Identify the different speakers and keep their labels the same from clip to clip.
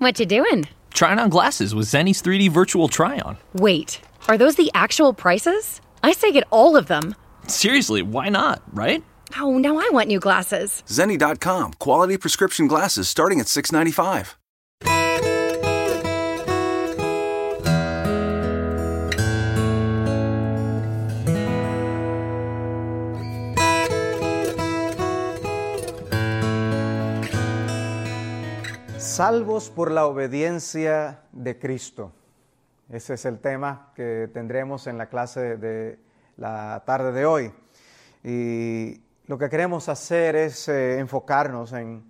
Speaker 1: What you doing?
Speaker 2: Trying on glasses with Zenny's 3D virtual try-on.
Speaker 1: Wait, are those the actual prices? I say get all of them.
Speaker 2: Seriously, why not, right?
Speaker 1: Oh, now I want new glasses.
Speaker 3: Zenni.com, quality prescription glasses starting at 695.
Speaker 4: Salvos por la obediencia de Cristo. Ese es el tema que tendremos en la clase de la tarde de hoy. Y lo que queremos hacer es eh, enfocarnos en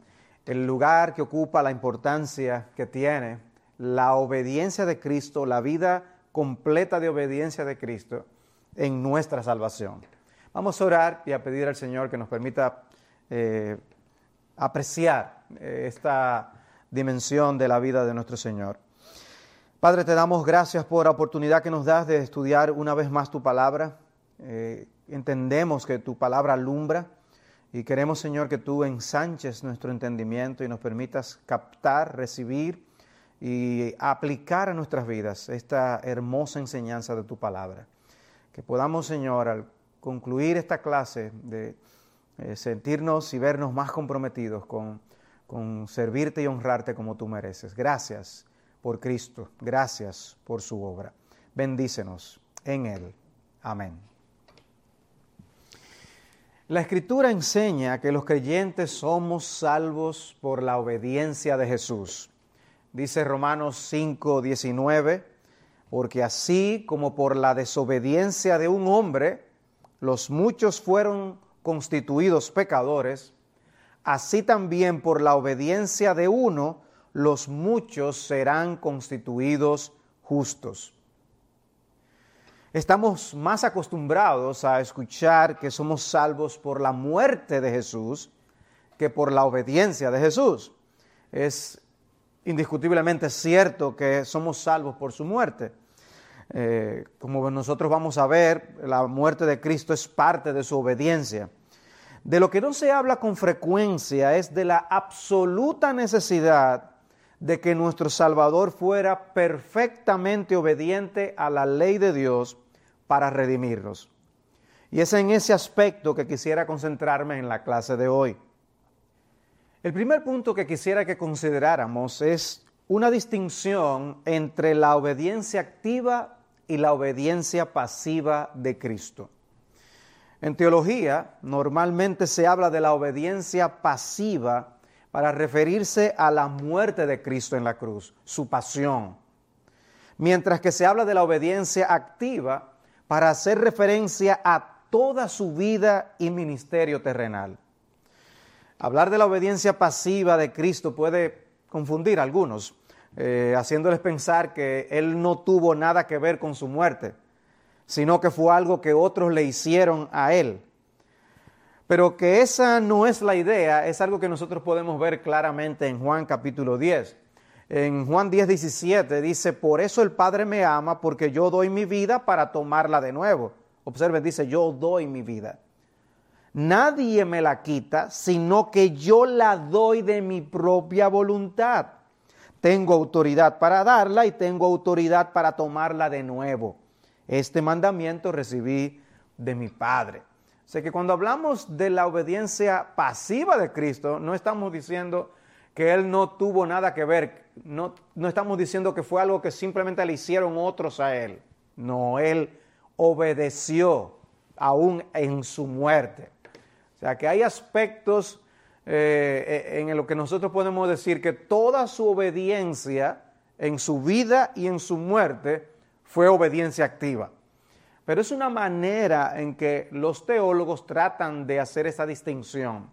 Speaker 4: el lugar que ocupa, la importancia que tiene la obediencia de Cristo, la vida completa de obediencia de Cristo en nuestra salvación. Vamos a orar y a pedir al Señor que nos permita eh, apreciar eh, esta dimensión de la vida de nuestro Señor. Padre, te damos gracias por la oportunidad que nos das de estudiar una vez más tu palabra. Eh, entendemos que tu palabra alumbra y queremos, Señor, que tú ensanches nuestro entendimiento y nos permitas captar, recibir y aplicar a nuestras vidas esta hermosa enseñanza de tu palabra. Que podamos, Señor, al concluir esta clase, de eh, sentirnos y vernos más comprometidos con con servirte y honrarte como tú mereces. Gracias por Cristo, gracias por su obra. Bendícenos en Él. Amén. La Escritura enseña que los creyentes somos salvos por la obediencia de Jesús. Dice Romanos 5, 19, porque así como por la desobediencia de un hombre, los muchos fueron constituidos pecadores, así también por la obediencia de uno, los muchos serán constituidos justos. Estamos más acostumbrados a escuchar que somos salvos por la muerte de Jesús que por la obediencia de Jesús. Es indiscutiblemente cierto que somos salvos por su muerte. Eh, como nosotros vamos a ver, la muerte de Cristo es parte de su obediencia. De lo que no se habla con frecuencia es de la absoluta necesidad de que nuestro Salvador fuera perfectamente obediente a la ley de Dios para redimirnos. Y es en ese aspecto que quisiera concentrarme en la clase de hoy. El primer punto que quisiera que consideráramos es una distinción entre la obediencia activa y la obediencia pasiva de Cristo. En teología normalmente se habla de la obediencia pasiva para referirse a la muerte de Cristo en la cruz, su pasión, mientras que se habla de la obediencia activa para hacer referencia a toda su vida y ministerio terrenal. Hablar de la obediencia pasiva de Cristo puede confundir a algunos, eh, haciéndoles pensar que Él no tuvo nada que ver con su muerte sino que fue algo que otros le hicieron a él. Pero que esa no es la idea, es algo que nosotros podemos ver claramente en Juan capítulo 10. En Juan 10, 17 dice, por eso el Padre me ama, porque yo doy mi vida para tomarla de nuevo. Observen, dice, yo doy mi vida. Nadie me la quita, sino que yo la doy de mi propia voluntad. Tengo autoridad para darla y tengo autoridad para tomarla de nuevo. Este mandamiento recibí de mi Padre. Sea que cuando hablamos de la obediencia pasiva de Cristo, no estamos diciendo que Él no tuvo nada que ver, no, no estamos diciendo que fue algo que simplemente le hicieron otros a Él. No, Él obedeció aún en su muerte. O sea que hay aspectos eh, en lo que nosotros podemos decir que toda su obediencia en su vida y en su muerte fue obediencia activa. Pero es una manera en que los teólogos tratan de hacer esa distinción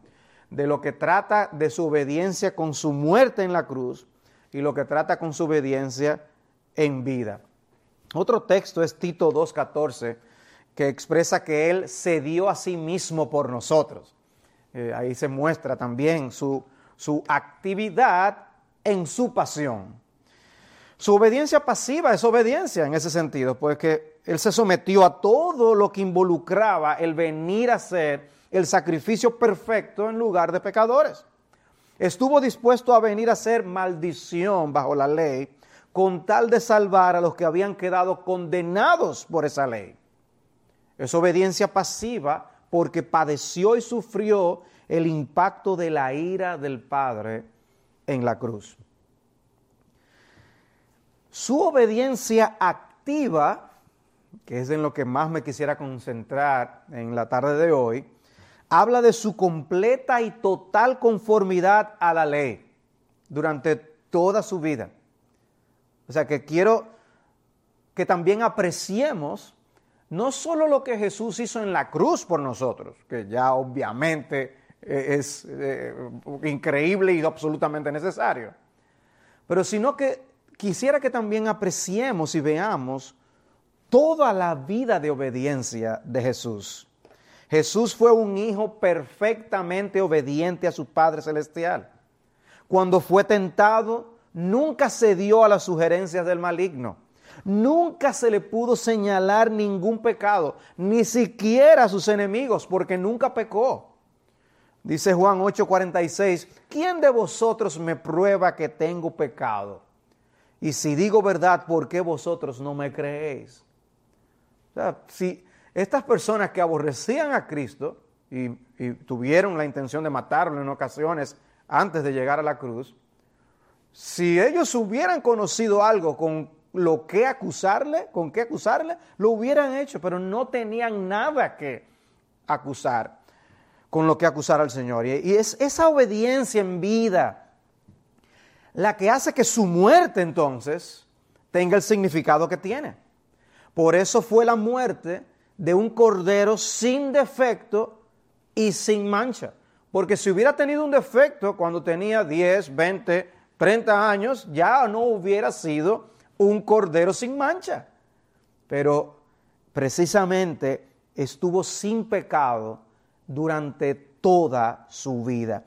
Speaker 4: de lo que trata de su obediencia con su muerte en la cruz y lo que trata con su obediencia en vida. Otro texto es Tito 2.14, que expresa que Él se dio a sí mismo por nosotros. Eh, ahí se muestra también su, su actividad en su pasión. Su obediencia pasiva es obediencia en ese sentido, pues que Él se sometió a todo lo que involucraba el venir a ser el sacrificio perfecto en lugar de pecadores. Estuvo dispuesto a venir a ser maldición bajo la ley con tal de salvar a los que habían quedado condenados por esa ley. Es obediencia pasiva porque padeció y sufrió el impacto de la ira del Padre en la cruz. Su obediencia activa, que es en lo que más me quisiera concentrar en la tarde de hoy, habla de su completa y total conformidad a la ley durante toda su vida. O sea que quiero que también apreciemos no solo lo que Jesús hizo en la cruz por nosotros, que ya obviamente eh, es eh, increíble y absolutamente necesario, pero sino que quisiera que también apreciemos y veamos toda la vida de obediencia de Jesús. Jesús fue un hijo perfectamente obediente a su Padre Celestial. Cuando fue tentado, nunca cedió a las sugerencias del maligno. Nunca se le pudo señalar ningún pecado, ni siquiera a sus enemigos, porque nunca pecó. Dice Juan 8:46, ¿quién de vosotros me prueba que tengo pecado? Y si digo verdad, ¿por qué vosotros no me creéis? O sea, si estas personas que aborrecían a Cristo y, tuvieron la intención de matarlo en ocasiones antes de llegar a la cruz, si ellos hubieran conocido algo con lo que acusarle, con qué acusarle, lo hubieran hecho, pero no tenían nada que acusar, con lo que acusar al Señor. Y, es esa obediencia en vida la que hace que su muerte entonces tenga el significado que tiene. Por eso fue la muerte de un cordero sin defecto y sin mancha. Porque si hubiera tenido un defecto cuando tenía 10, 20, 30 años, ya no hubiera sido un cordero sin mancha. Pero precisamente estuvo sin pecado durante toda su vida.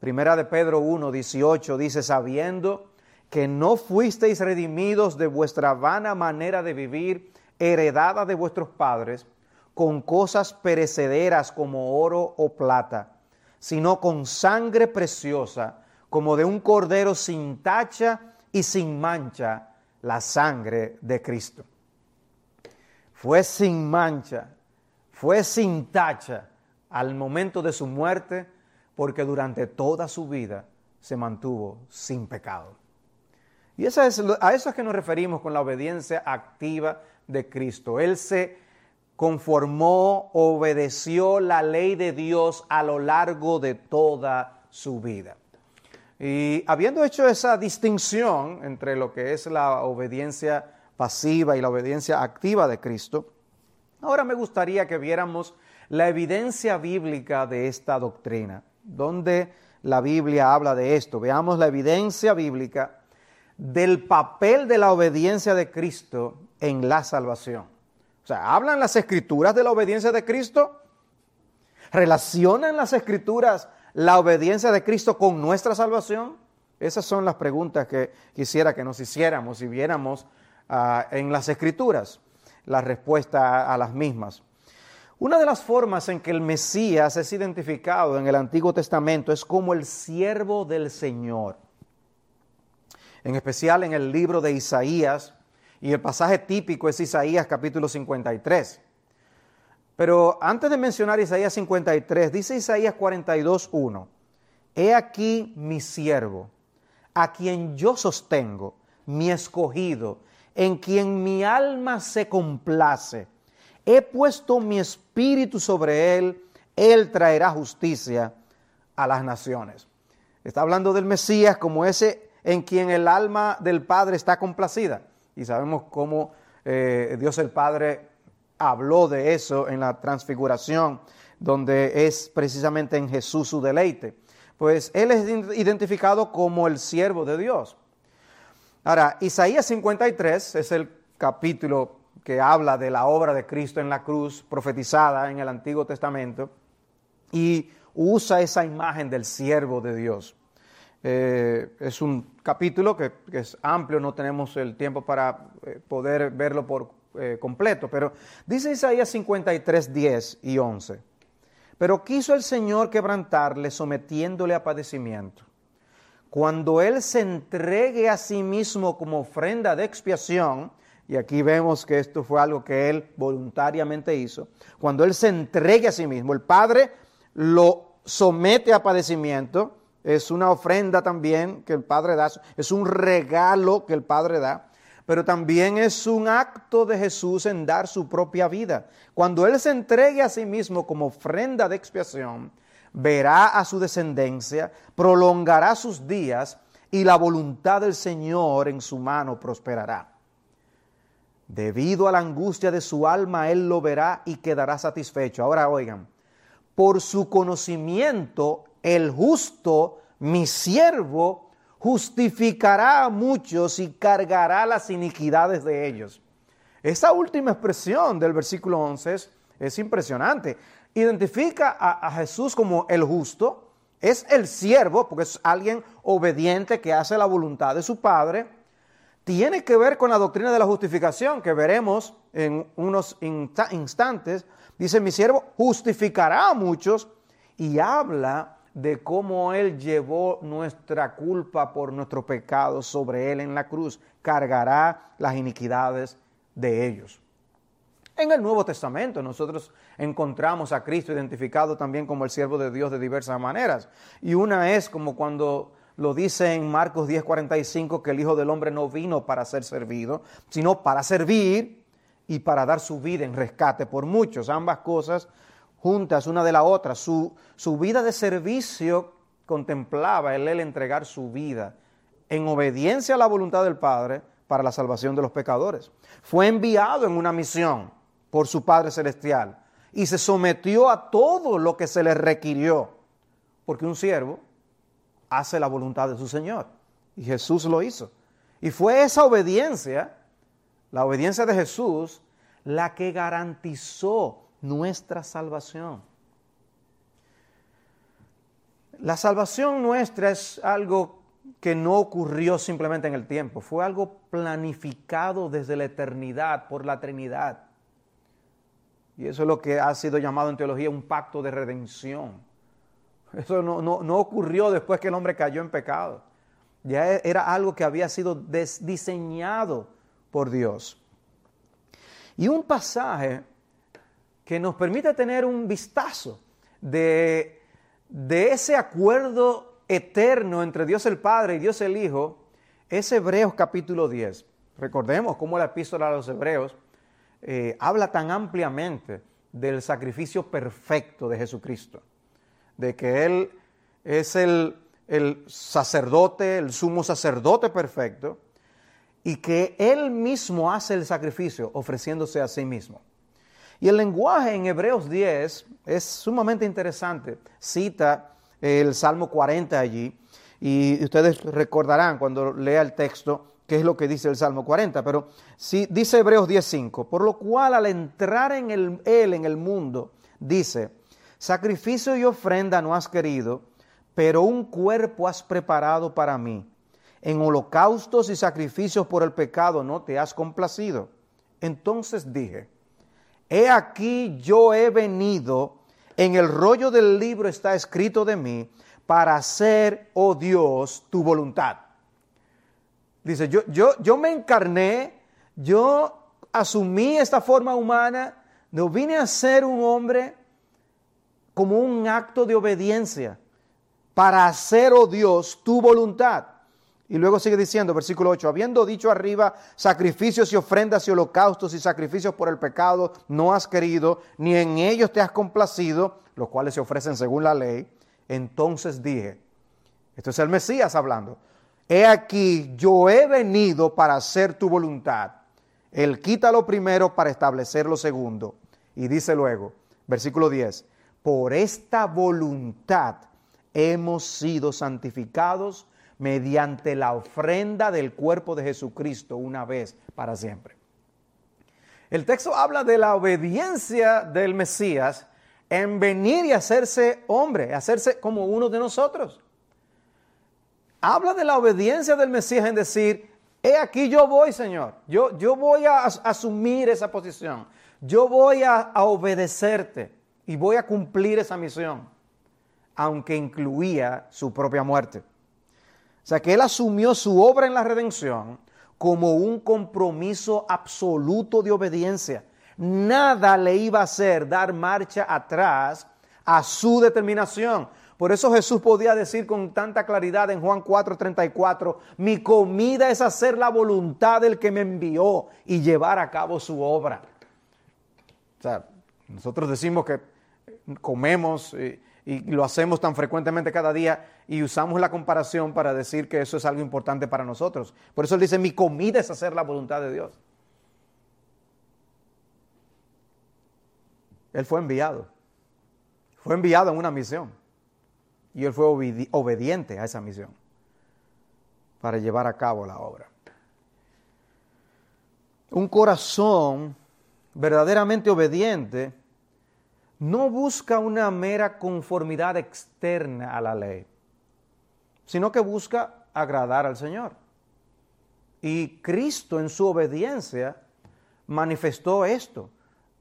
Speaker 4: Primera de Pedro 1, 18 dice, sabiendo que no fuisteis redimidos de vuestra vana manera de vivir, heredada de vuestros padres, con cosas perecederas como oro o plata, sino con sangre preciosa, como de un cordero sin tacha y sin mancha, la sangre de Cristo. Fue sin mancha, fue sin tacha al momento de su muerte, porque durante toda su vida se mantuvo sin pecado. Y a eso es que nos referimos con la obediencia activa de Cristo. Él se conformó, obedeció la ley de Dios a lo largo de toda su vida. Y habiendo hecho esa distinción entre lo que es la obediencia pasiva y la obediencia activa de Cristo, ahora me gustaría que viéramos la evidencia bíblica de esta doctrina, donde la Biblia habla de esto. Veamos la evidencia bíblica del papel de la obediencia de Cristo en la salvación. O sea, ¿hablan las escrituras de la obediencia de Cristo? ¿Relacionan las escrituras la obediencia de Cristo con nuestra salvación? Esas son las preguntas que quisiera que nos hiciéramos y viéramos ah, en las escrituras, la respuesta a las mismas. Una de las formas en que el Mesías es identificado en el Antiguo Testamento es como el siervo del Señor en especial en el libro de Isaías, y el pasaje típico es Isaías capítulo 53. Pero antes de mencionar Isaías 53, dice Isaías 42.1, He aquí mi siervo, a quien yo sostengo, mi escogido, en quien mi alma se complace. He puesto mi espíritu sobre él, él traerá justicia a las naciones. Está hablando del Mesías como ese en quien el alma del Padre está complacida. Y sabemos cómo eh, Dios el Padre habló de eso en la transfiguración, donde es precisamente en Jesús su deleite. Pues Él es identificado como el siervo de Dios. Ahora, Isaías 53 es el capítulo que habla de la obra de Cristo en la cruz, profetizada en el Antiguo Testamento, y usa esa imagen del siervo de Dios. Eh, es un capítulo que, es amplio, no tenemos el tiempo para eh, poder verlo por eh, completo, pero dice Isaías 53, 10 y 11. Pero quiso el Señor quebrantarle sometiéndole a padecimiento. Cuando Él se entregue a sí mismo como ofrenda de expiación, y aquí vemos que esto fue algo que Él voluntariamente hizo, cuando Él se entregue a sí mismo, el Padre lo somete a padecimiento, es una ofrenda también que el Padre da, es un regalo que el Padre da, pero también es un acto de Jesús en dar su propia vida. Cuando Él se entregue a sí mismo como ofrenda de expiación, verá a su descendencia, prolongará sus días y la voluntad del Señor en su mano prosperará. Debido a la angustia de su alma, Él lo verá y quedará satisfecho. Ahora oigan, por su conocimiento, el justo, mi siervo, justificará a muchos y cargará las iniquidades de ellos. Esa última expresión del versículo 11 es, impresionante. Identifica a, a Jesús como el justo, es el siervo, porque es alguien obediente que hace la voluntad de su Padre. Tiene que ver con la doctrina de la justificación, que veremos en unos instantes. Dice, mi siervo justificará a muchos y habla de cómo Él llevó nuestra culpa por nuestro pecado sobre Él en la cruz, cargará las iniquidades de ellos. En el Nuevo Testamento nosotros encontramos a Cristo identificado también como el siervo de Dios de diversas maneras. Y una es como cuando lo dice en Marcos 10:45 que el Hijo del Hombre no vino para ser servido, sino para servir y para dar su vida en rescate por muchos. Ambas cosas juntas una de la otra. Su, su vida de servicio contemplaba el entregar su vida en obediencia a la voluntad del Padre para la salvación de los pecadores. Fue enviado en una misión por su Padre Celestial y se sometió a todo lo que se le requirió, porque un siervo hace la voluntad de su Señor y Jesús lo hizo. Y fue esa obediencia, la obediencia de Jesús, la que garantizó nuestra salvación. La salvación nuestra es algo que no ocurrió simplemente en el tiempo, fue algo planificado desde la eternidad por la Trinidad. Y eso es lo que ha sido llamado en teología un pacto de redención. Eso no, no ocurrió después que el hombre cayó en pecado. Ya e, era algo que había sido diseñado por Dios. Y un pasaje que nos permite tener un vistazo de, de ese acuerdo eterno entre Dios el Padre y Dios el Hijo, es Hebreos capítulo 10. Recordemos cómo la epístola a los Hebreos eh, habla tan ampliamente del sacrificio perfecto de Jesucristo, de que Él es el, el sacerdote, el sumo sacerdote perfecto, y que Él mismo hace el sacrificio ofreciéndose a sí mismo. Y el lenguaje en Hebreos 10 es sumamente interesante. Cita el Salmo 40 allí y ustedes recordarán cuando lea el texto qué es lo que dice el Salmo 40, pero sí, dice Hebreos 10.5, por lo cual al entrar en el, Él en el mundo, dice, sacrificio y ofrenda no has querido, pero un cuerpo has preparado para mí. En holocaustos y sacrificios por el pecado no te has complacido. Entonces dije, He aquí yo he venido, en el rollo del libro está escrito de mí, para hacer, oh Dios, tu voluntad. Dice, yo, yo, yo me encarné, yo asumí esta forma humana, no vine a ser un hombre como un acto de obediencia, para hacer, oh Dios, tu voluntad. Y luego sigue diciendo, versículo 8, habiendo dicho arriba, sacrificios y ofrendas y holocaustos y sacrificios por el pecado no has querido, ni en ellos te has complacido, los cuales se ofrecen según la ley, entonces dije, esto es el Mesías hablando, he aquí, yo he venido para hacer tu voluntad. Él quita lo primero para establecer lo segundo. Y dice luego, versículo 10, por esta voluntad hemos sido santificados mediante la ofrenda del cuerpo de Jesucristo una vez para siempre. El texto habla de la obediencia del Mesías en venir y hacerse hombre, hacerse como uno de nosotros. Habla de la obediencia del Mesías en decir, he aquí yo voy, Señor, yo, yo voy a asumir esa posición, yo voy a, a obedecerte y voy a cumplir esa misión, aunque incluía su propia muerte. O sea que Él asumió su obra en la redención como un compromiso absoluto de obediencia. Nada le iba a hacer dar marcha atrás a su determinación. Por eso Jesús podía decir con tanta claridad en Juan 4:34, mi comida es hacer la voluntad del que me envió y llevar a cabo su obra. O sea, nosotros decimos que comemos y, y lo hacemos tan frecuentemente cada día y usamos la comparación para decir que eso es algo importante para nosotros. Por eso él dice, mi comida es hacer la voluntad de Dios. Él fue enviado. Fue enviado en una misión. Y él fue obediente a esa misión para llevar a cabo la obra. Un corazón verdaderamente obediente no busca una mera conformidad externa a la ley, sino que busca agradar al Señor. Y Cristo en su obediencia manifestó esto.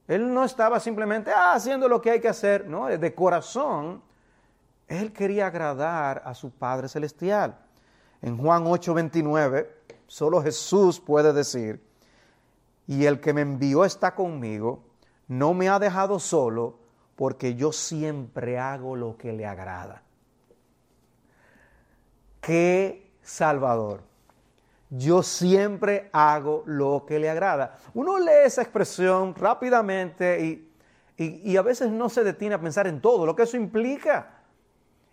Speaker 4: Él no estaba simplemente ah, haciendo lo que hay que hacer, no, de corazón. Él quería agradar a su Padre Celestial. En Juan 8:29, solo Jesús puede decir, y el que me envió está conmigo, no me ha dejado solo, porque yo siempre hago lo que le agrada. ¡Qué Salvador! Yo siempre hago lo que le agrada. Uno lee esa expresión rápidamente y, y, a veces no se detiene a pensar en todo lo que eso implica.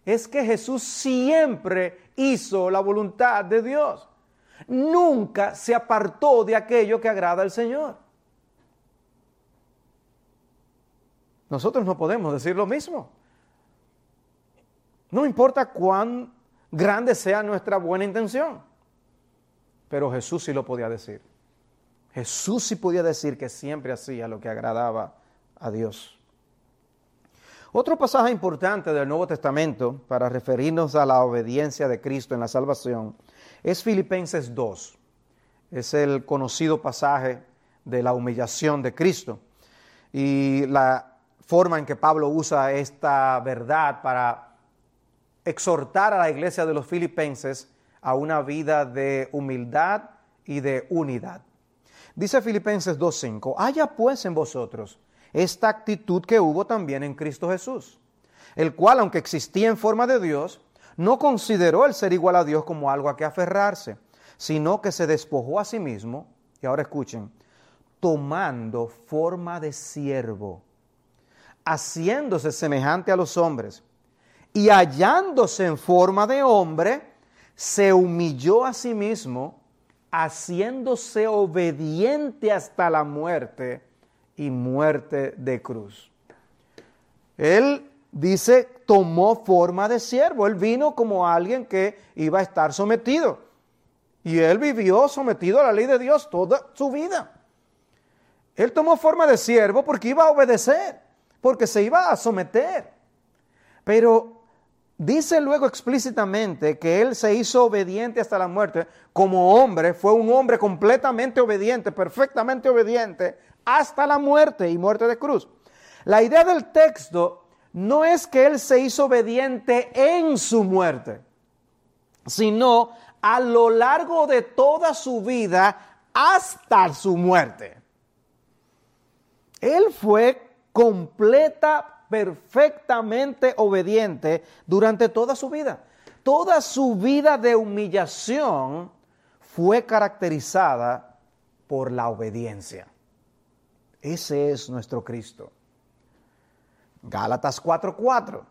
Speaker 4: Es que Jesús siempre hizo la voluntad de Dios. Nunca se apartó de aquello que agrada al Señor. Nosotros no podemos decir lo mismo. No importa cuán grande sea nuestra buena intención. Pero Jesús sí lo podía decir. Jesús sí podía decir que siempre hacía lo que agradaba a Dios. Otro pasaje importante del Nuevo Testamento para referirnos a la obediencia de Cristo en la salvación es Filipenses 2. Es el conocido pasaje de la humillación de Cristo. Y la forma en que Pablo usa esta verdad para exhortar a la iglesia de los filipenses a una vida de humildad y de unidad. Dice Filipenses 2.5, haya pues en vosotros esta actitud que hubo también en Cristo Jesús, el cual, aunque existía en forma de Dios, no consideró el ser igual a Dios como algo a que aferrarse, sino que se despojó a sí mismo, y ahora escuchen, tomando forma de siervo haciéndose semejante a los hombres, y hallándose en forma de hombre, se humilló a sí mismo, haciéndose obediente hasta la muerte y muerte de cruz. Él dice, tomó forma de siervo, él vino como alguien que iba a estar sometido. Y él vivió sometido a la ley de Dios toda su vida. Él tomó forma de siervo porque iba a obedecer porque se iba a someter. Pero dice luego explícitamente que él se hizo obediente hasta la muerte como hombre, fue un hombre completamente obediente, perfectamente obediente, hasta la muerte y muerte de cruz. La idea del texto no es que él se hizo obediente en su muerte, sino a lo largo de toda su vida hasta su muerte. Él fue completa, perfectamente obediente durante toda su vida. Toda su vida de humillación fue caracterizada por la obediencia. Ese es nuestro Cristo. Gálatas 4:4.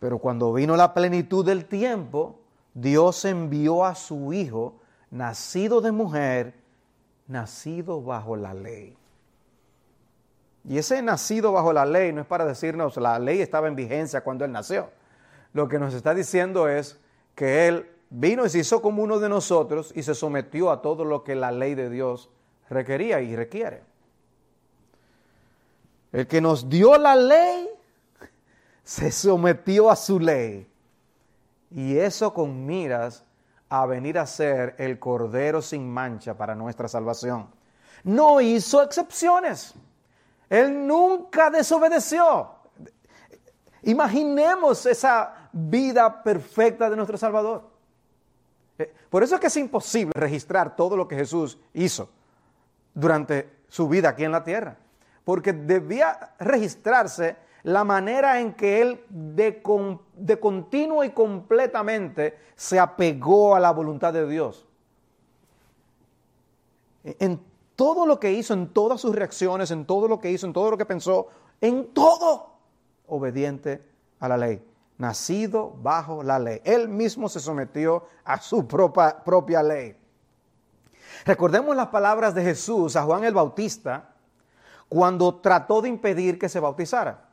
Speaker 4: Pero cuando vino la plenitud del tiempo, Dios envió a su Hijo, nacido de mujer, nacido bajo la ley. Y ese nacido bajo la ley no es para decirnos la ley estaba en vigencia cuando él nació. Lo que nos está diciendo es que él vino y se hizo como uno de nosotros y se sometió a todo lo que la ley de Dios requería y requiere. El que nos dio la ley se sometió a su ley. Y eso con miras a venir a ser el Cordero sin mancha para nuestra salvación. No hizo excepciones. Él nunca desobedeció. Imaginemos esa vida perfecta de nuestro Salvador. Eh, por eso es que es imposible registrar todo lo que Jesús hizo durante su vida aquí en la tierra. Porque debía registrarse la manera en que él de, continuo y completamente se apegó a la voluntad de Dios. En todo lo que hizo, en todas sus reacciones, en todo lo que hizo, en todo lo que pensó, en todo obediente a la ley, nacido bajo la ley. Él mismo se sometió a su propia, ley. Recordemos las palabras de Jesús a Juan el Bautista cuando trató de impedir que se bautizara.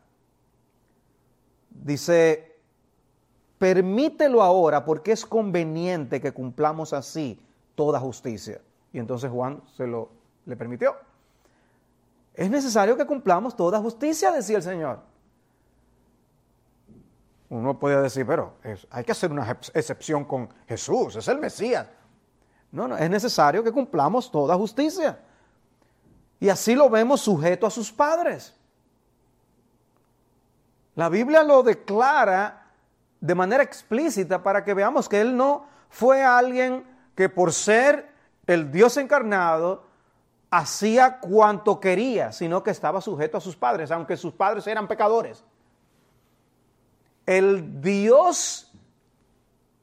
Speaker 4: Dice, permítelo ahora porque es conveniente que cumplamos así toda justicia. Y entonces Juan se lo le permitió. Es necesario que cumplamos toda justicia, decía el Señor. Uno puede decir, pero hay que hacer una excepción con Jesús, es el Mesías. No, no, es necesario que cumplamos toda justicia. Y así lo vemos sujeto a sus padres. La Biblia lo declara de manera explícita para que veamos que Él no fue alguien que por ser el Dios encarnado hacía cuanto quería, sino que estaba sujeto a sus padres, aunque sus padres eran pecadores. El Dios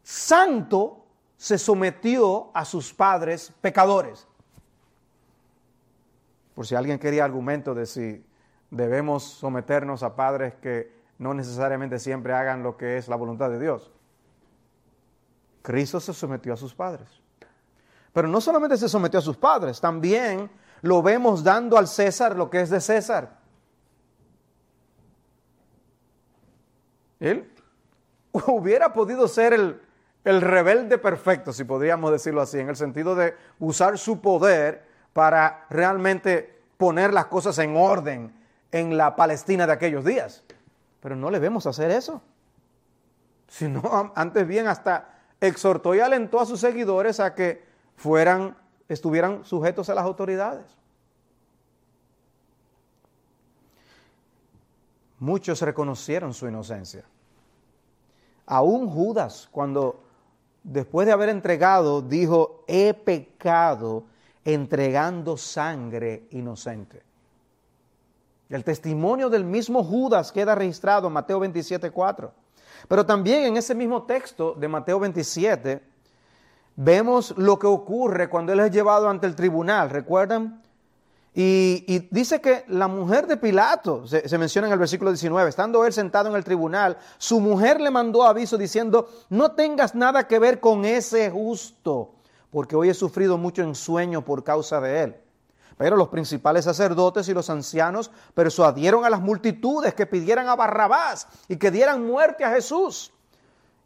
Speaker 4: santo se sometió a sus padres pecadores. Por si alguien quería argumento de si debemos someternos a padres que no necesariamente siempre hagan lo que es la voluntad de Dios. Cristo se sometió a sus padres. Pero no solamente se sometió a sus padres, también lo vemos dando al César lo que es de César. Él hubiera podido ser el, el rebelde perfecto, si podríamos decirlo así, en el sentido de usar su poder para realmente poner las cosas en orden en la Palestina de aquellos días. Pero no le vemos hacer eso. Sino antes bien hasta exhortó y alentó a sus seguidores a que fueran, estuvieran sujetos a las autoridades. Muchos reconocieron su inocencia. Aún Judas, cuando después de haber entregado, dijo, he pecado entregando sangre inocente. El testimonio del mismo Judas queda registrado en Mateo 27, 4. Pero también en ese mismo texto de Mateo 27 vemos lo que ocurre cuando él es llevado ante el tribunal. ¿Recuerdan? Y, dice que la mujer de Pilato, se, se, menciona en el versículo 19, estando él sentado en el tribunal, su mujer le mandó aviso diciendo, no tengas nada que ver con ese justo, porque hoy he sufrido mucho en sueño por causa de él. Pero los principales sacerdotes y los ancianos persuadieron a las multitudes que pidieran a Barrabás y que dieran muerte a Jesús.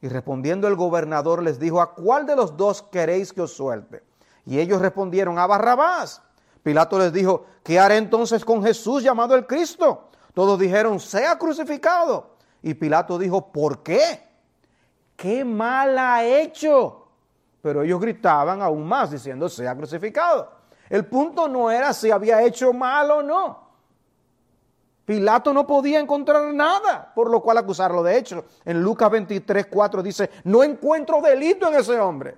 Speaker 4: Y respondiendo el gobernador les dijo, ¿a cuál de los dos queréis que os suelte? Y ellos respondieron, a Barrabás. Pilato les dijo, ¿qué haré entonces con Jesús llamado el Cristo? Todos dijeron, sea crucificado. Y Pilato dijo, ¿por qué? ¿Qué mal ha hecho? Pero ellos gritaban aún más diciendo, sea crucificado. El punto no era si había hecho mal o no. Pilato no podía encontrar nada por lo cual acusarlo. De hecho, en Lucas 23, 4 dice, no encuentro delito en ese hombre.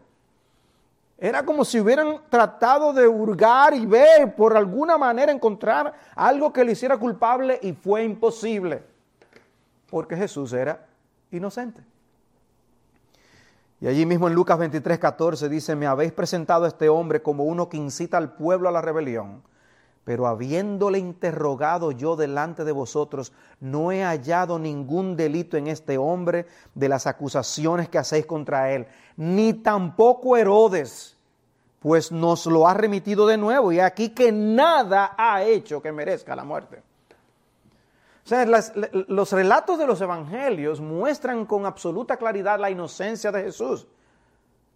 Speaker 4: Era como si hubieran tratado de hurgar y ver, por alguna manera encontrar algo que le hiciera culpable y fue imposible, porque Jesús era inocente. Y allí mismo en Lucas 23, 14 dice, me habéis presentado a este hombre como uno que incita al pueblo a la rebelión, pero habiéndole interrogado yo delante de vosotros, no he hallado ningún delito en este hombre de las acusaciones que hacéis contra él, ni tampoco Herodes pues nos lo ha remitido de nuevo y aquí que nada ha hecho que merezca la muerte. O sea, los relatos de los evangelios muestran con absoluta claridad la inocencia de Jesús.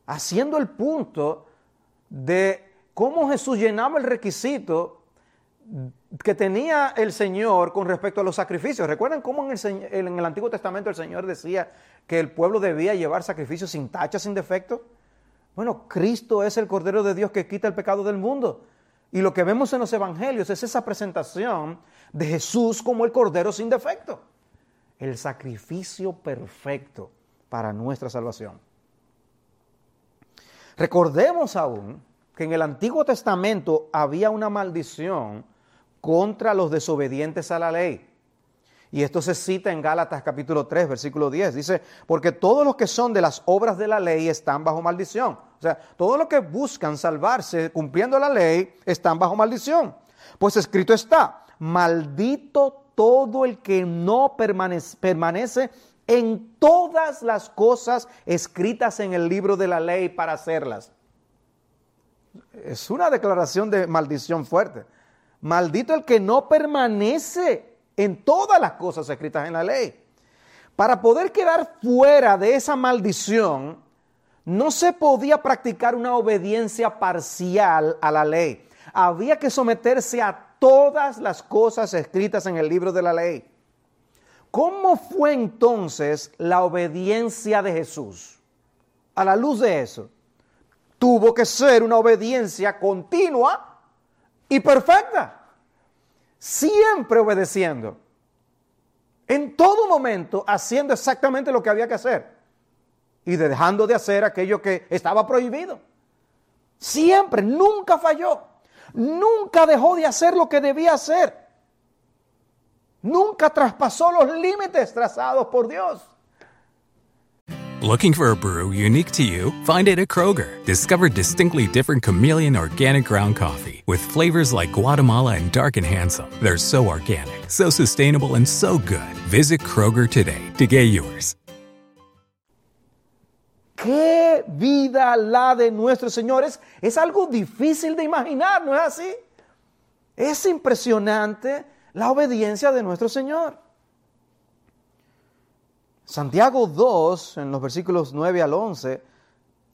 Speaker 4: haciendo el punto de cómo Jesús llenaba el requisito que tenía el Señor con respecto a los sacrificios. ¿Recuerdan cómo en el, en el, Antiguo Testamento el Señor decía que el pueblo debía llevar sacrificios sin tacha, sin defecto? Bueno, Cristo es el Cordero de Dios que quita el pecado del mundo. Y lo que vemos en los Evangelios es esa presentación de Jesús como el Cordero sin defecto. El sacrificio perfecto para nuestra salvación. Recordemos aún que en el Antiguo Testamento había una maldición contra los desobedientes a la ley. Y esto se cita en Gálatas capítulo 3, versículo 10. Dice, porque todos los que son de las obras de la ley están bajo maldición. O sea, todos los que buscan salvarse cumpliendo la ley están bajo maldición. Pues escrito está, maldito todo el que no permanece, permanece en todas las cosas escritas en el libro de la ley para hacerlas. Es una declaración de maldición fuerte. Maldito el que no permanece en todas las cosas escritas en la ley. Para poder quedar fuera de esa maldición, no se podía practicar una obediencia parcial a la ley. Había que someterse a todas las cosas escritas en el libro de la ley. ¿Cómo fue entonces la obediencia de Jesús? A la luz de eso, tuvo que ser una obediencia continua y perfecta. Siempre obedeciendo. En todo momento haciendo exactamente lo que había que hacer. Y dejando de hacer aquello que estaba prohibido. Siempre, nunca falló. Nunca dejó de hacer lo que debía hacer. Nunca traspasó los límites trazados por Dios.
Speaker 5: Looking for a brew unique to you? Find it at Kroger. Discover distinctly different chameleon organic ground coffee with flavors like Guatemala and Dark and Handsome. They're so organic, so sustainable, and so good. Visit Kroger today to get yours.
Speaker 4: ¿Qué vida la de nuestros señores? Es algo difícil de imaginar, ¿no es así? Es impresionante la obediencia de nuestro Señor. Santiago 2, en los versículos 9 al 11,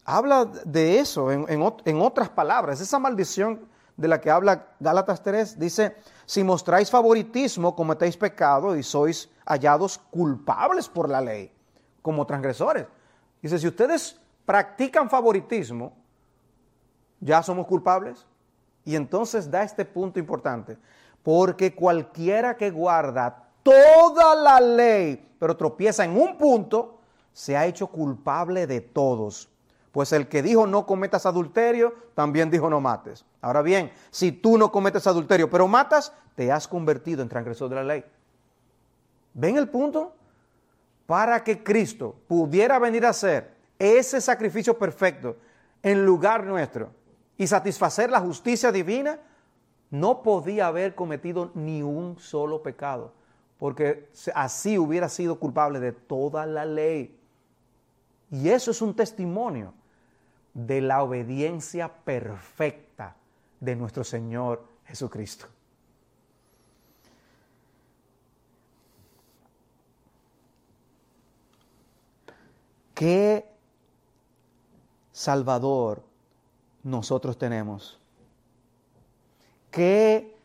Speaker 4: habla de eso en, otras palabras. Esa maldición de la que habla Gálatas 3 dice, si mostráis favoritismo, cometéis pecado y sois hallados culpables por la ley, como transgresores. Dice, si ustedes practican favoritismo, ya somos culpables. Y entonces da este punto importante, porque cualquiera que guarda toda la ley, pero tropieza en un punto, se ha hecho culpable de todos. Pues el que dijo no cometas adulterio, también dijo no mates. Ahora bien, si tú no cometes adulterio, pero matas, te has convertido en transgresor de la ley. ¿Ven el punto? Para que Cristo pudiera venir a hacer ese sacrificio perfecto en lugar nuestro y satisfacer la justicia divina, no podía haber cometido ni un solo pecado porque así hubiera sido culpable de toda la ley. Y eso es un testimonio de la obediencia perfecta de nuestro Señor Jesucristo. ¿Qué Salvador nosotros tenemos? ¿Qué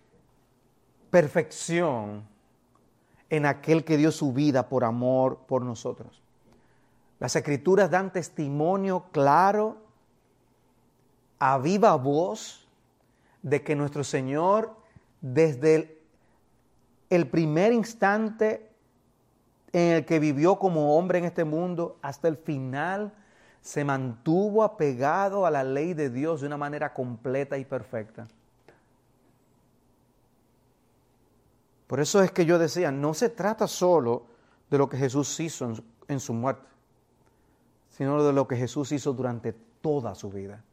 Speaker 4: perfección en aquel que dio su vida por amor por nosotros. Las escrituras dan testimonio claro, a viva voz, de que nuestro Señor, desde el, primer instante en el que vivió como hombre en este mundo, hasta el final, se mantuvo apegado a la ley de Dios de una manera completa y perfecta. Por eso es que yo decía, no se trata solo de lo que Jesús hizo en su, muerte, sino de lo que Jesús hizo durante toda su vida.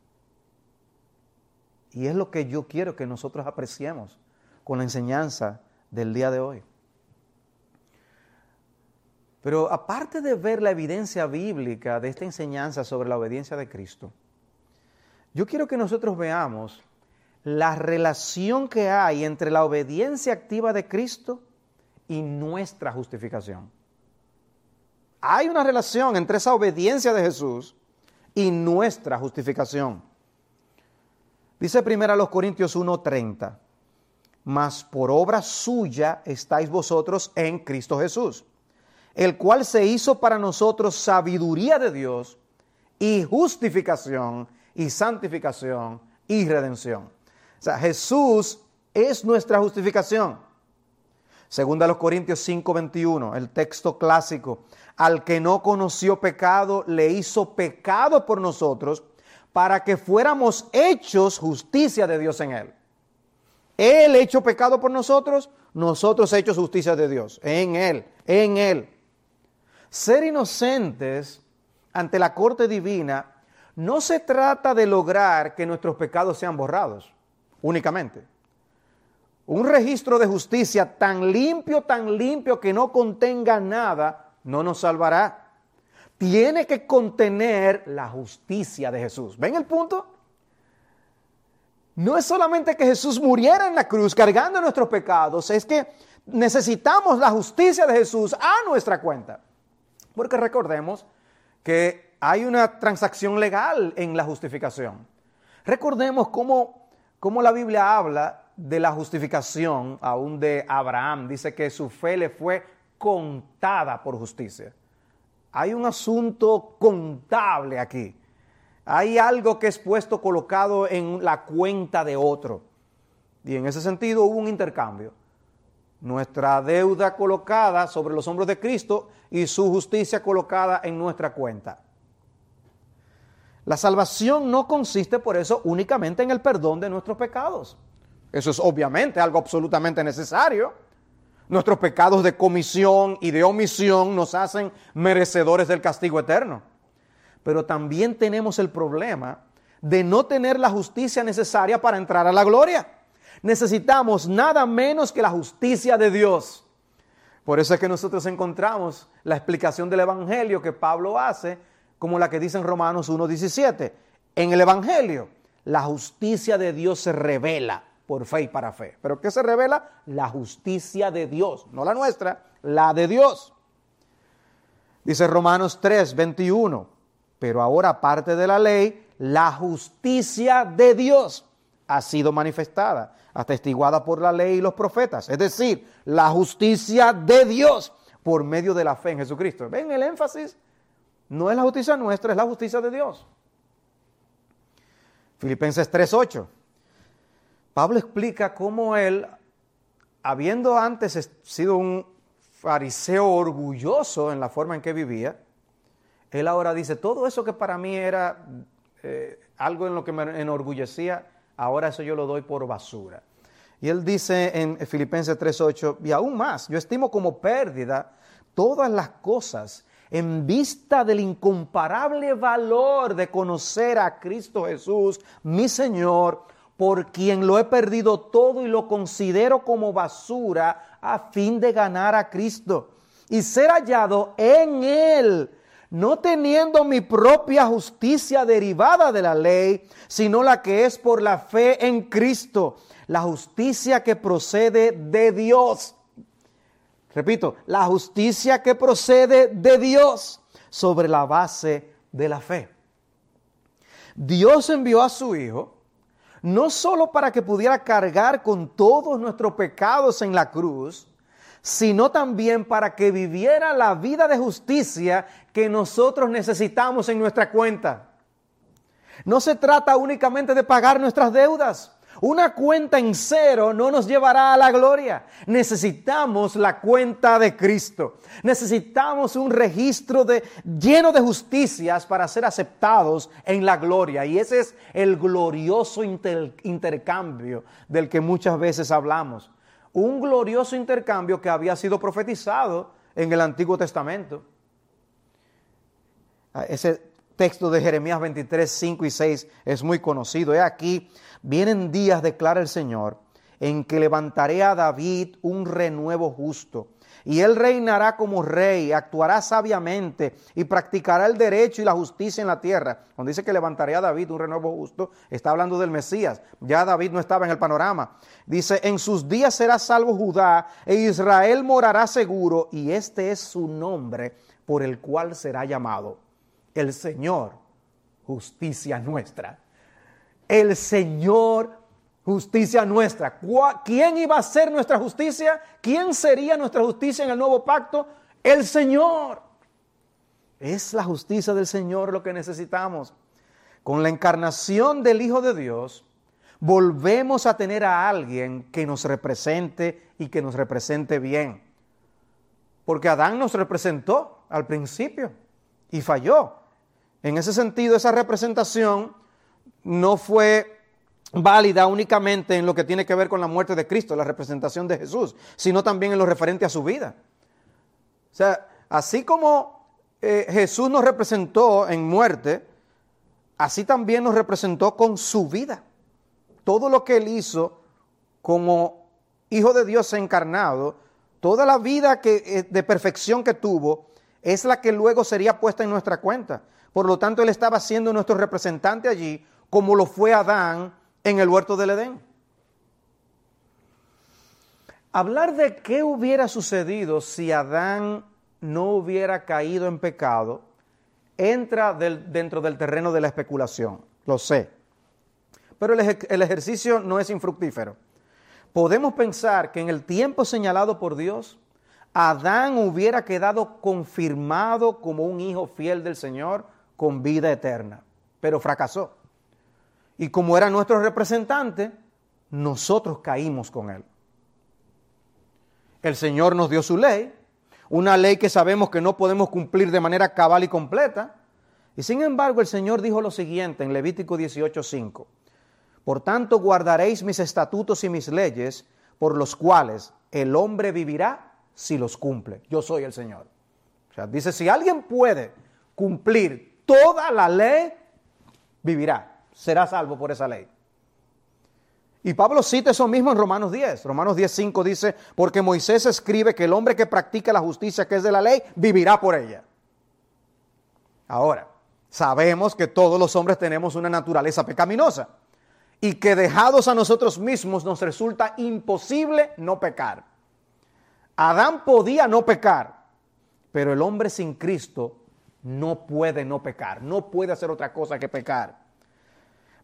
Speaker 4: Y es lo que yo quiero que nosotros apreciemos con la enseñanza del día de hoy. Pero aparte de ver la evidencia bíblica de esta enseñanza sobre la obediencia de Cristo, yo quiero que nosotros veamos la relación que hay entre la obediencia activa de Cristo y nuestra justificación. Hay una relación entre esa obediencia de Jesús y nuestra justificación. Dice primero a los Corintios 1:30, mas por obra suya estáis vosotros en Cristo Jesús, el cual se hizo para nosotros sabiduría de Dios y justificación y santificación y redención. Jesús es nuestra justificación. Segunda a los Corintios 5:21, el texto clásico, al que no conoció pecado, le hizo pecado por nosotros para que fuéramos hechos justicia de Dios en él. Él hecho pecado por nosotros, nosotros hechos justicia de Dios, en Él, en Él. Ser inocentes ante la corte divina no se trata de lograr que nuestros pecados sean borrados únicamente. Un registro de justicia tan limpio, tan limpio que no contenga nada, no nos salvará. Tiene que contener la justicia de Jesús. ¿Ven el punto? No es solamente que Jesús muriera en la cruz cargando nuestros pecados, es que necesitamos la justicia de Jesús a nuestra cuenta. Porque recordemos que hay una transacción legal en la justificación. Recordemos cómo, cómo la Biblia habla de la justificación aún de Abraham. Dice que su fe le fue contada por justicia. Hay un asunto contable aquí. Hay algo que es puesto colocado en la cuenta de otro. Y en ese sentido hubo un intercambio. Nuestra deuda colocada sobre los hombros de Cristo y su justicia colocada en nuestra cuenta. La salvación no consiste por eso únicamente en el perdón de nuestros pecados. Eso es obviamente algo absolutamente necesario. Nuestros pecados de comisión y de omisión nos hacen merecedores del castigo eterno pero también tenemos el problema de no tener la justicia necesaria para entrar a la gloria. Necesitamos nada menos que la justicia de Dios. Por eso es que nosotros encontramos la explicación del Evangelio que Pablo hace, como la que dice en Romanos 1.17. En el Evangelio, la justicia de Dios se revela por fe y para fe. ¿Pero qué se revela? La justicia de Dios, no la nuestra, la de Dios. Dice Romanos 3, 21. Pero ahora, aparte de la ley, la justicia de Dios ha sido manifestada, atestiguada por la ley y los profetas. Es decir, la justicia de Dios por medio de la fe en Jesucristo. ¿Ven el énfasis? No es la justicia nuestra, es la justicia de Dios. Filipenses 3:8. Pablo explica cómo él, habiendo antes sido un fariseo orgulloso en la forma en que vivía, él ahora dice, todo eso que para mí era eh, algo en lo que me enorgullecía, ahora eso yo lo doy por basura. Y él dice en Filipenses 3:8, y aún más, yo estimo como pérdida todas las cosas en vista del incomparable valor de conocer a Cristo Jesús, mi Señor, por quien lo he perdido todo y lo considero como basura a fin de ganar a Cristo y ser hallado en Él no teniendo mi propia justicia derivada de la ley, sino la que es por la fe en Cristo, la justicia que procede de Dios. Repito, la justicia que procede de Dios sobre la base de la fe. Dios envió a su Hijo no solo para que pudiera cargar con todos nuestros pecados en la cruz, sino también para que viviera la vida de justicia que nosotros necesitamos en nuestra cuenta. No se trata únicamente de pagar nuestras deudas. Una cuenta en cero no nos llevará a la gloria. Necesitamos la cuenta de Cristo. Necesitamos un registro de, lleno de justicias para ser aceptados en la gloria. Y ese es el glorioso intercambio del que muchas veces hablamos un glorioso intercambio que había sido profetizado en el Antiguo Testamento. Ah, ese texto de Jeremías 23, 5 y 6 es muy conocido. He aquí, vienen días, declara el Señor, en que levantaré a David un renuevo justo y él reinará como rey, actuará sabiamente y practicará el derecho y la justicia en la tierra. Cuando dice que levantaré a David un renuevo justo, está hablando del Mesías. Ya David no estaba en el panorama. Dice, en sus días será salvo Judá e Israel morará seguro y este es su nombre por el cual será llamado el Señor justicia nuestra. El Señor, justicia nuestra. ¿Quién iba a ser nuestra justicia? ¿Quién sería nuestra justicia en el nuevo pacto? El Señor. Es la justicia del Señor lo que necesitamos. Con la encarnación del Hijo de Dios, volvemos a tener a alguien que nos represente y que nos represente bien. Porque Adán nos representó al principio y falló. En ese sentido, esa representación no fue válida únicamente en lo que tiene que ver con la muerte de Cristo, la representación de Jesús, sino también en lo referente a su vida. O sea, así como eh, Jesús nos representó en muerte, así también nos representó con su vida. Todo lo que él hizo como Hijo de Dios encarnado, toda la vida eh, de perfección que tuvo, es la que luego sería puesta en nuestra cuenta. Por lo tanto, Él estaba siendo nuestro representante allí, como lo fue Adán en el huerto del Edén. Hablar de qué hubiera sucedido si Adán no hubiera caído en pecado entra dentro del terreno de la especulación, lo sé. Pero el, el ejercicio no es infructífero. Podemos pensar que en el tiempo señalado por Dios, Adán hubiera quedado confirmado como un hijo fiel del Señor con vida eterna, pero fracasó. Y como era nuestro representante, nosotros caímos con él. El Señor nos dio su ley, una ley que sabemos que no podemos cumplir de manera cabal y completa. Y sin embargo el Señor dijo lo siguiente en Levítico 18:5. Por tanto guardaréis mis estatutos y mis leyes, por los cuales el hombre vivirá si los cumple. Yo soy el Señor. O sea, dice, si alguien puede cumplir toda la ley, vivirá, será salvo por esa ley. Y Pablo cita eso mismo en Romanos 10. Romanos 10, 5 dice, porque Moisés escribe que el hombre que practica la justicia que es de la ley, vivirá por ella. Ahora, sabemos que todos los hombres tenemos una naturaleza pecaminosa y que dejados a nosotros mismos nos resulta imposible no pecar. Adán podía no pecar, pero el hombre sin Cristo no puede no pecar, no puede hacer otra cosa que pecar.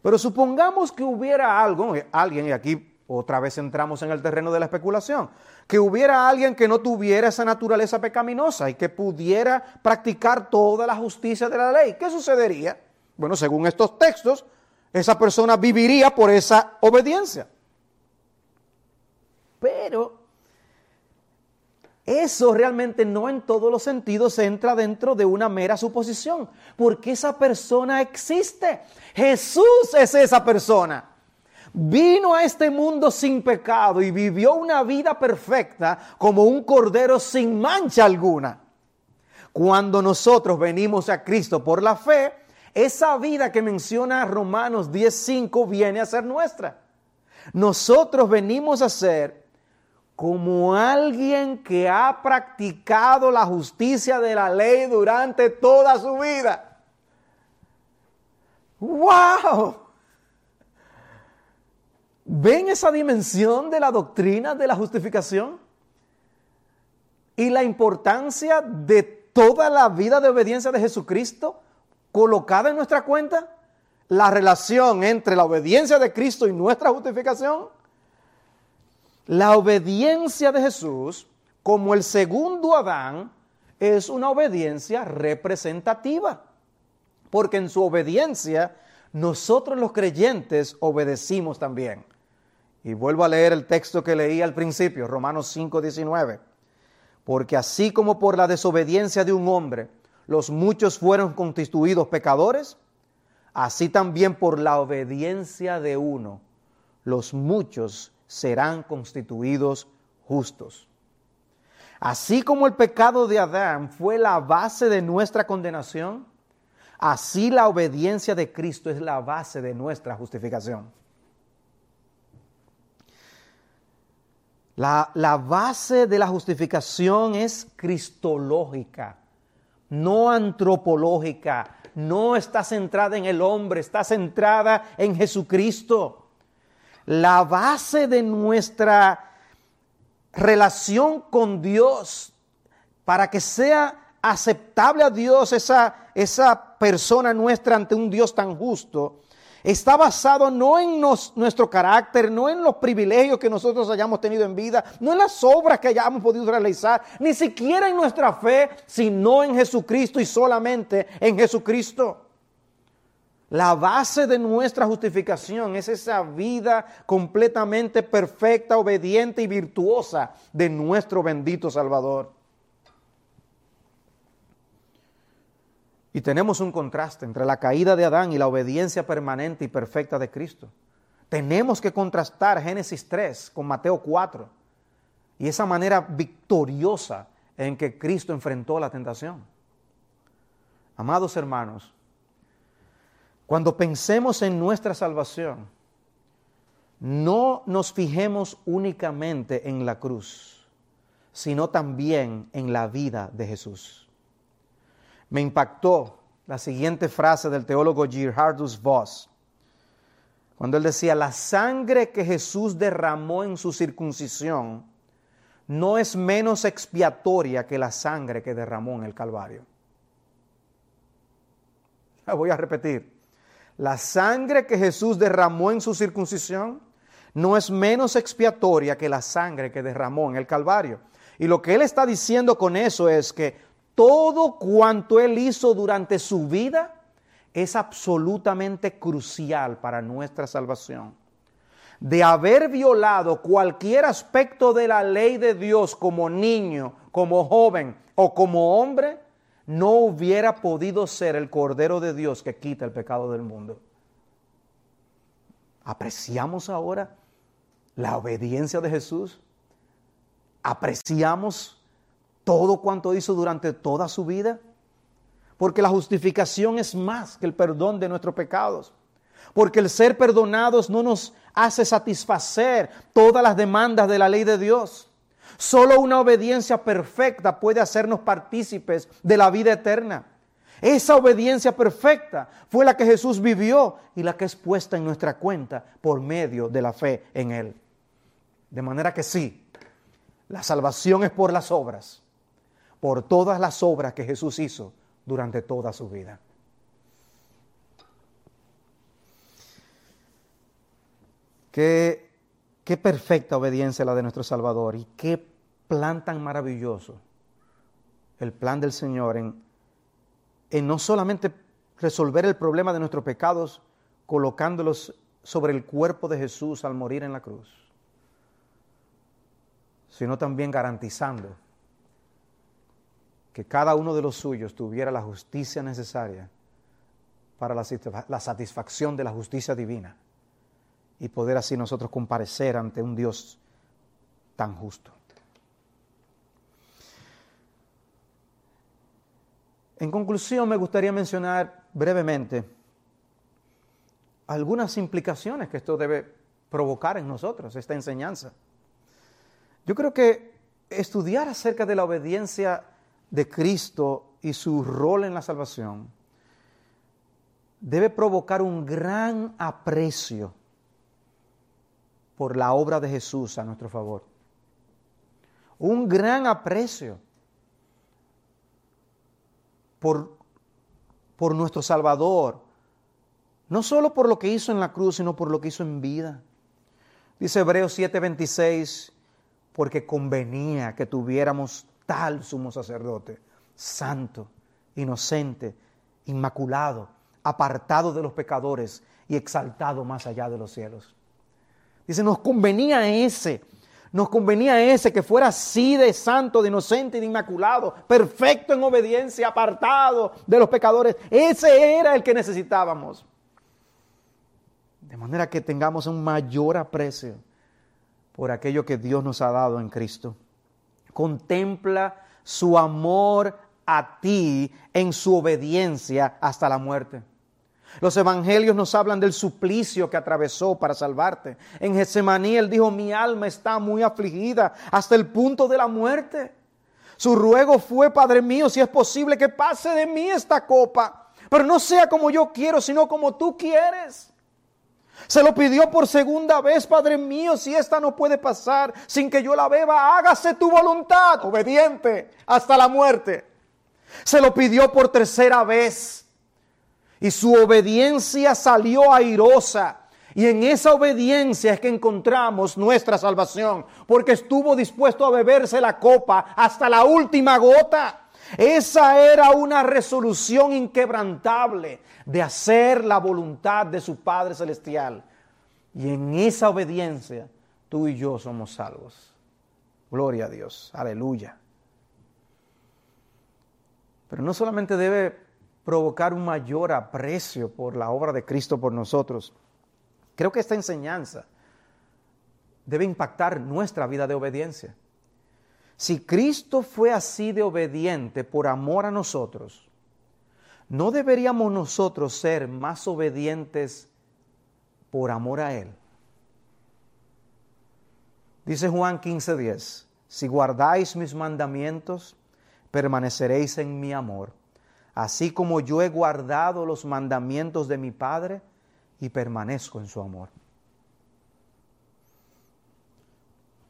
Speaker 4: Pero supongamos que hubiera algo, alguien, y aquí otra vez entramos en el terreno de la especulación, que hubiera alguien que no tuviera esa naturaleza pecaminosa y que pudiera practicar toda la justicia de la ley. ¿Qué sucedería? Bueno, según estos textos, esa persona viviría por esa obediencia. Pero eso realmente no en todos los sentidos entra dentro de una mera suposición, porque esa persona existe. Jesús es esa persona. Vino a este mundo sin pecado y vivió una vida perfecta como un cordero sin mancha alguna. Cuando nosotros venimos a Cristo por la fe, esa vida que menciona Romanos 10:5 viene a ser nuestra. Nosotros venimos a ser como alguien que ha practicado la justicia de la ley durante toda su vida. ¡Wow! ¿Ven esa dimensión de la doctrina de la justificación? Y la importancia de toda la vida de obediencia de Jesucristo colocada en nuestra cuenta. La relación entre la obediencia de Cristo y nuestra justificación. La obediencia de Jesús, como el segundo Adán, es una obediencia representativa, porque en su obediencia nosotros los creyentes obedecimos también. Y vuelvo a leer el texto que leí al principio, Romanos 5, 19. Porque así como por la desobediencia de un hombre los muchos fueron constituidos pecadores, así también por la obediencia de uno los muchos serán constituidos justos. Así como el pecado de Adán fue la base de nuestra condenación, así la obediencia de Cristo es la base de nuestra justificación. La, la, base de la justificación es cristológica, no antropológica, no está centrada en el hombre, está centrada en Jesucristo la base de nuestra relación con Dios para que sea aceptable a Dios, esa, esa persona nuestra ante un Dios tan justo, está basado no en nuestro carácter, no en los privilegios que nosotros hayamos tenido en vida, no en las obras que hayamos podido realizar, ni siquiera en nuestra fe, sino en Jesucristo y solamente en Jesucristo. La base de nuestra justificación es esa vida completamente perfecta, obediente y virtuosa de nuestro bendito Salvador. Y tenemos un contraste entre la caída de Adán y la obediencia permanente y perfecta de Cristo. Tenemos que contrastar Génesis 3 con Mateo 4 y esa manera victoriosa en que Cristo enfrentó la tentación. Amados hermanos, cuando pensemos en nuestra salvación, no nos fijemos únicamente en la cruz, sino también en la vida de Jesús me impactó la siguiente frase del teólogo Gerhardus Voss, cuando él decía, la sangre que Jesús derramó en su circuncisión no es menos expiatoria que la sangre que derramó en el Calvario. voy a repetir. La sangre que Jesús derramó en su circuncisión no es menos expiatoria que la sangre que derramó en el Calvario. Y lo que él está diciendo con eso es que todo cuanto Él hizo durante su vida es absolutamente crucial para nuestra salvación. De haber violado cualquier aspecto de la ley de Dios como niño, como joven o como hombre, no hubiera podido ser el Cordero de Dios que quita el pecado del mundo. ¿Apreciamos ahora la obediencia de Jesús? ¿Apreciamos todo cuanto hizo durante toda su vida. Porque la justificación es más que el perdón de nuestros pecados. Porque el ser perdonados no nos hace satisfacer todas las demandas de la ley de Dios. Solo una obediencia perfecta puede hacernos partícipes de la vida eterna. Esa obediencia perfecta fue la que Jesús vivió y la que es puesta en nuestra cuenta por medio de la fe en Él. De manera que sí, la salvación es por las obras, por todas las obras que Jesús hizo durante toda su vida. Qué, qué perfecta obediencia la de nuestro Salvador y qué plan tan maravilloso. El plan del Señor en, en no solamente resolver el problema de nuestros pecados colocándolos sobre el cuerpo de Jesús al morir en la cruz, sino también garantizando que cada uno de los suyos tuviera la justicia necesaria para la, satisfacción de la justicia divina y poder así nosotros comparecer ante un Dios tan justo. En conclusión, me gustaría mencionar brevemente algunas implicaciones que esto debe provocar en nosotros, esta enseñanza. Yo creo que estudiar acerca de la obediencia de Cristo y su rol en la salvación debe provocar un gran aprecio por la obra de Jesús a nuestro favor. Un gran aprecio por, por nuestro Salvador, no solo por lo que hizo en la cruz, sino por lo que hizo en vida. Dice Hebreos 7:26, porque convenía que tuviéramos tal sumo sacerdote, santo, inocente, inmaculado, apartado de los pecadores y exaltado más allá de los cielos. Dice, nos convenía ese, nos convenía ese que fuera así de santo, de inocente y de inmaculado, perfecto en obediencia, apartado de los pecadores. Ese era el que necesitábamos. De manera que tengamos un mayor aprecio por aquello que Dios nos ha dado en Cristo contempla su amor a ti en su obediencia hasta la muerte. Los evangelios nos hablan del suplicio que atravesó para salvarte. En Getsemaní él dijo, mi alma está muy afligida hasta el punto de la muerte. Su ruego fue, Padre mío, si es posible que pase de mí esta copa, pero no sea como yo quiero, sino como tú quieres. Se lo pidió por segunda vez, Padre mío, si esta no puede pasar sin que yo la beba, hágase tu voluntad, obediente hasta la muerte. Se lo pidió por tercera vez. Y su obediencia salió airosa. Y en esa obediencia es que encontramos nuestra salvación, porque estuvo dispuesto a beberse la copa hasta la última gota. Esa era una resolución inquebrantable de hacer la voluntad de su Padre Celestial. Y en esa obediencia tú y yo somos salvos. Gloria a Dios. Aleluya. Pero no solamente debe provocar un mayor aprecio por la obra de Cristo por nosotros. Creo que esta enseñanza debe impactar nuestra vida de obediencia. Si Cristo fue así de obediente por amor a nosotros, ¿no deberíamos nosotros ser más obedientes por amor a Él? Dice Juan 15:10, si guardáis mis mandamientos, permaneceréis en mi amor, así como yo he guardado los mandamientos de mi Padre y permanezco en su amor.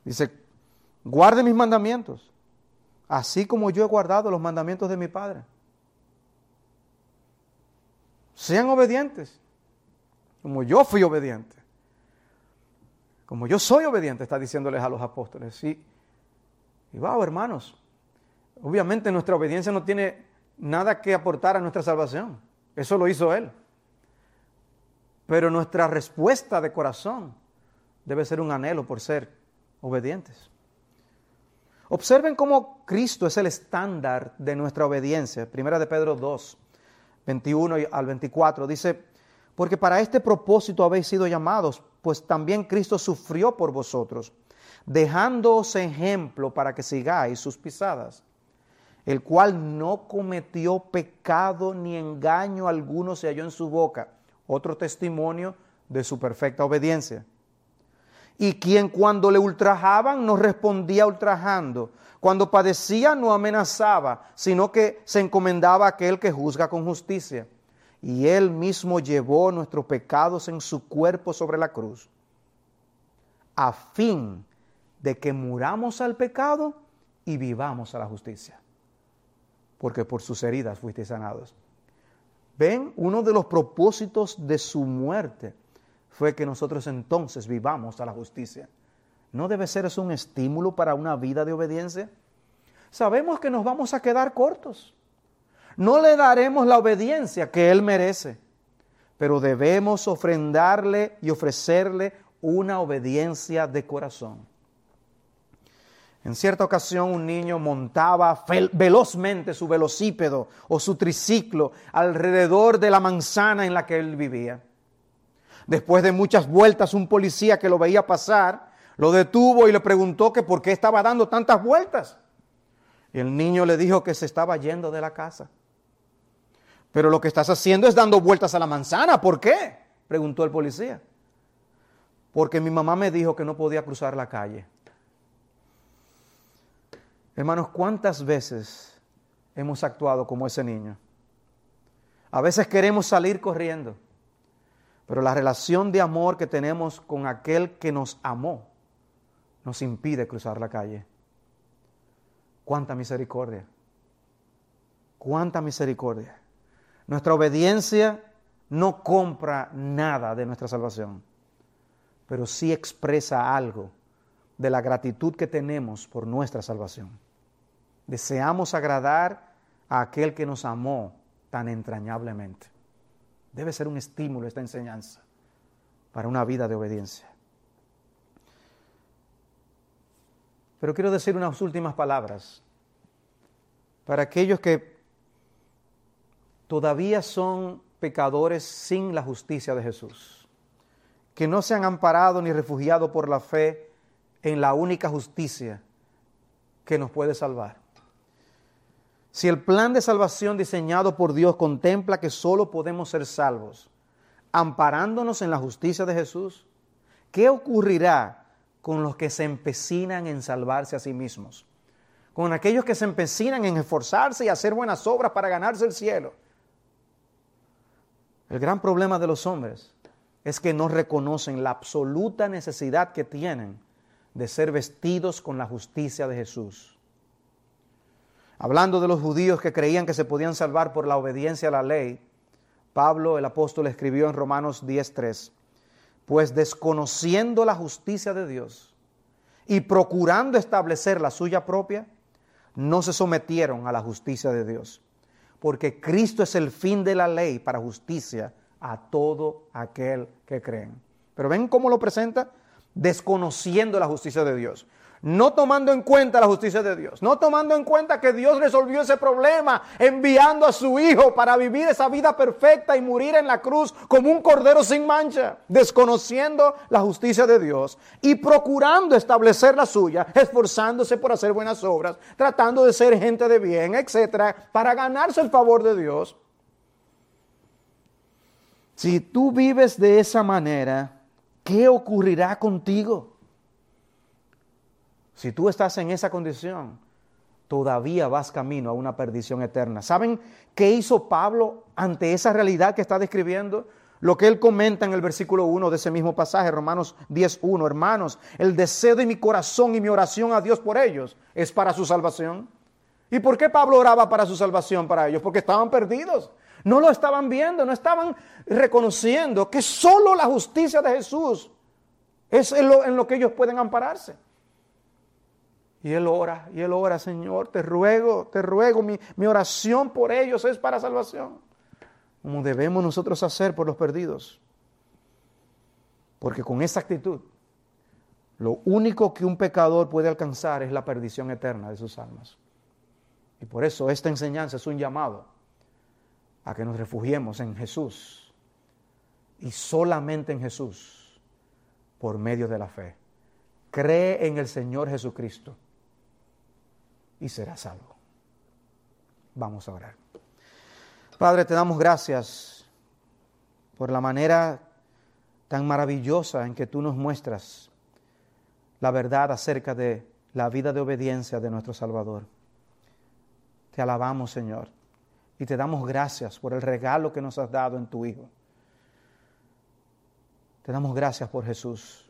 Speaker 4: Dice, guarde mis mandamientos, así como yo he guardado los mandamientos de mi Padre. Sean obedientes, como yo fui obediente, como yo soy obediente, está diciéndoles a los apóstoles. Y, y wow, hermanos, Obviamente nuestra obediencia no tiene nada que aportar a nuestra salvación. Eso lo hizo Él. Pero nuestra respuesta de corazón debe ser un anhelo por ser obedientes. Observen cómo Cristo es el estándar de nuestra obediencia. Primera de Pedro 2, 21 al 24 dice, porque para este propósito habéis sido llamados, pues también Cristo sufrió por vosotros, dejándoos ejemplo para que sigáis sus pisadas el cual no cometió pecado ni engaño alguno se halló en su boca. Otro testimonio de su perfecta obediencia. Y quien cuando le ultrajaban no respondía ultrajando. Cuando padecía no amenazaba, sino que se encomendaba a aquel que juzga con justicia. Y él mismo llevó nuestros pecados en su cuerpo sobre la cruz, a fin de que muramos al pecado y vivamos a la justicia porque por sus heridas fuiste sanados. Ven, uno de los propósitos de su muerte fue que nosotros entonces vivamos a la justicia. ¿No debe ser eso un estímulo para una vida de obediencia? Sabemos que nos vamos a quedar cortos. No le daremos la obediencia que Él merece, pero debemos ofrendarle y ofrecerle una obediencia de corazón. En cierta ocasión un niño montaba velozmente su velocípedo o su triciclo alrededor de la manzana en la que él vivía. Después de muchas vueltas, un policía que lo veía pasar lo detuvo y le preguntó que por qué estaba dando tantas vueltas. Y el niño le dijo que se estaba yendo de la casa. Pero lo que estás haciendo es dando vueltas a la manzana. ¿Por qué? preguntó el policía. Porque mi mamá me dijo que no podía cruzar la calle. Hermanos, ¿cuántas veces hemos actuado como ese niño? A veces queremos salir corriendo, pero la relación de amor que tenemos con aquel que nos amó nos impide cruzar la calle. Cuánta misericordia. Cuánta misericordia. Nuestra obediencia no compra nada de nuestra salvación, pero sí expresa algo de la gratitud que tenemos por nuestra salvación. Deseamos agradar a aquel que nos amó tan entrañablemente. Debe ser un estímulo esta enseñanza para una vida de obediencia. Pero quiero decir unas últimas palabras para aquellos que todavía son pecadores sin la justicia de Jesús, que no se han amparado ni refugiado por la fe en la única justicia que nos puede salvar. Si el plan de salvación diseñado por Dios contempla que solo podemos ser salvos amparándonos en la justicia de Jesús, ¿qué ocurrirá con los que se empecinan en salvarse a sí mismos? Con aquellos que se empecinan en esforzarse y hacer buenas obras para ganarse el cielo. El gran problema de los hombres es que no reconocen la absoluta necesidad que tienen de ser vestidos con la justicia de Jesús. Hablando de los judíos que creían que se podían salvar por la obediencia a la ley, Pablo el apóstol escribió en Romanos 10:3, pues desconociendo la justicia de Dios y procurando establecer la suya propia, no se sometieron a la justicia de Dios, porque Cristo es el fin de la ley para justicia a todo aquel que creen. Pero ven cómo lo presenta, desconociendo la justicia de Dios no tomando en cuenta la justicia de Dios, no tomando en cuenta que Dios resolvió ese problema enviando a su Hijo para vivir esa vida perfecta y morir en la cruz como un cordero sin mancha, desconociendo la justicia de Dios y procurando establecer la suya, esforzándose por hacer buenas obras, tratando de ser gente de bien, etcétera, para ganarse el favor de Dios. Si tú vives de esa manera, ¿qué ocurrirá contigo? Si tú estás en esa condición, todavía vas camino a una perdición eterna. ¿Saben qué hizo Pablo ante esa realidad que está describiendo? Lo que él comenta en el versículo 1 de ese mismo pasaje, Romanos 10.1, hermanos, el deseo de mi corazón y mi oración a Dios por ellos es para su salvación. ¿Y por qué Pablo oraba para su salvación para ellos? Porque estaban perdidos. No lo estaban viendo, no estaban reconociendo que solo la justicia de Jesús es en lo, en lo que ellos pueden ampararse. Y él ora, y él ora, Señor, te ruego, te ruego, mi, mi, oración por ellos es para salvación. Como debemos nosotros hacer por los perdidos. Porque con esa actitud, lo único que un pecador puede alcanzar es la perdición eterna de sus almas. Y por eso esta enseñanza es un llamado a que nos refugiemos en Jesús y solamente en Jesús por medio de la fe. Cree en el Señor Jesucristo y será salvo. Vamos a orar. Padre, te damos gracias por la manera tan maravillosa en que tú nos muestras la verdad acerca de la vida de obediencia de nuestro Salvador. Te alabamos, Señor, y te damos gracias por el regalo que nos has dado en tu Hijo. Te damos gracias por Jesús.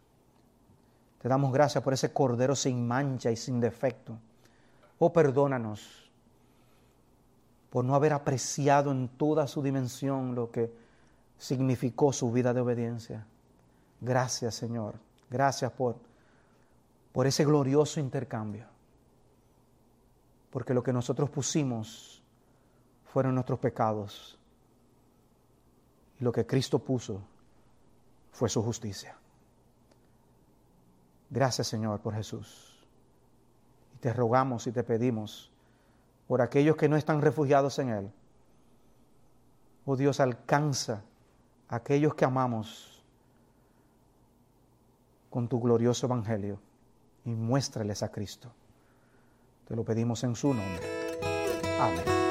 Speaker 4: Te damos gracias por ese Cordero sin mancha y sin defecto Oh, perdónanos por no haber apreciado en toda su dimensión lo que significó su vida de obediencia. Gracias, Señor. Gracias por, por ese glorioso intercambio. Porque lo que nosotros pusimos fueron nuestros pecados. Y lo que Cristo puso fue su justicia. Gracias, Señor, por Jesús te rogamos y te pedimos por aquellos que no están refugiados en Él. Oh Dios, alcanza a aquellos que amamos con tu glorioso Evangelio y muéstrales a Cristo. Te lo pedimos en su nombre. Amén.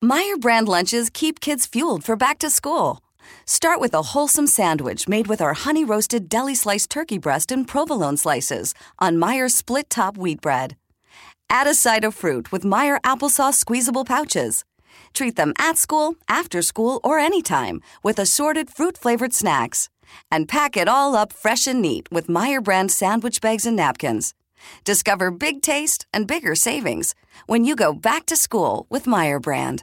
Speaker 6: Meyer brand lunches keep kids fueled for back to school. Start with a wholesome sandwich made with our honey roasted deli sliced turkey breast and provolone slices on Meyer split top wheat bread. Add a side of fruit with Meyer applesauce squeezable pouches. Treat them at school, after school, or anytime with assorted fruit flavored snacks. And pack it all up fresh and neat with Meyer brand sandwich bags and napkins. Discover big taste and bigger savings when you go back to school with Meyer brand.